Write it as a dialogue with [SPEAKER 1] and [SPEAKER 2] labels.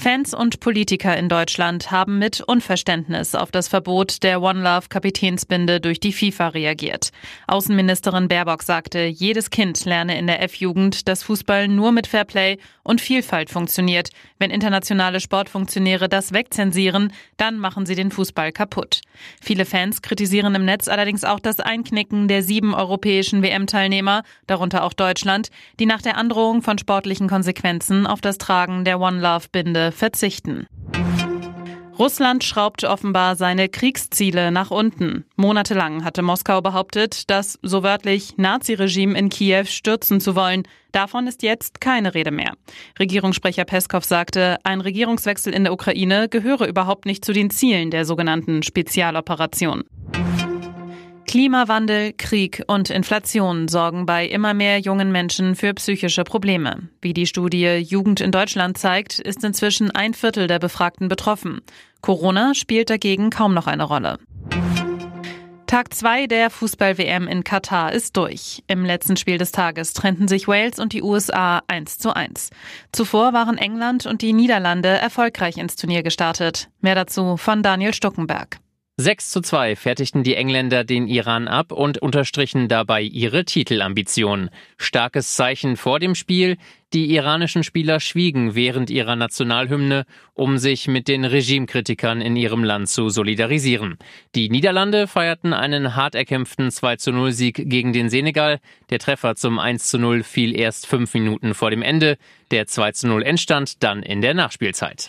[SPEAKER 1] Fans und Politiker in Deutschland haben mit Unverständnis auf das Verbot der One Love Kapitänsbinde durch die FIFA reagiert. Außenministerin Baerbock sagte, jedes Kind lerne in der F-Jugend, dass Fußball nur mit Fairplay und Vielfalt funktioniert. Wenn internationale Sportfunktionäre das wegzensieren, dann machen sie den Fußball kaputt. Viele Fans kritisieren im Netz allerdings auch das Einknicken der sieben europäischen WM-Teilnehmer, darunter auch Deutschland, die nach der Androhung von sportlichen Konsequenzen auf das Tragen der One Love Binde verzichten. Russland schraubt offenbar seine Kriegsziele nach unten. Monatelang hatte Moskau behauptet, das so wörtlich Naziregime in Kiew stürzen zu wollen. Davon ist jetzt keine Rede mehr. Regierungssprecher Peskov sagte, ein Regierungswechsel in der Ukraine gehöre überhaupt nicht zu den Zielen der sogenannten Spezialoperation. Klimawandel, Krieg und Inflation sorgen bei immer mehr jungen Menschen für psychische Probleme. Wie die Studie Jugend in Deutschland zeigt, ist inzwischen ein Viertel der Befragten betroffen. Corona spielt dagegen kaum noch eine Rolle. Tag 2 der Fußball-WM in Katar ist durch. Im letzten Spiel des Tages trennten sich Wales und die USA 1 zu 1. Zuvor waren England und die Niederlande erfolgreich ins Turnier gestartet. Mehr dazu von Daniel Stuckenberg.
[SPEAKER 2] 6 zu 2 fertigten die Engländer den Iran ab und unterstrichen dabei ihre Titelambitionen. Starkes Zeichen vor dem Spiel. Die iranischen Spieler schwiegen während ihrer Nationalhymne, um sich mit den Regimekritikern in ihrem Land zu solidarisieren. Die Niederlande feierten einen hart erkämpften 2 zu 0 Sieg gegen den Senegal. Der Treffer zum 1 zu 0 fiel erst fünf Minuten vor dem Ende. Der 2 zu 0 entstand dann in der Nachspielzeit.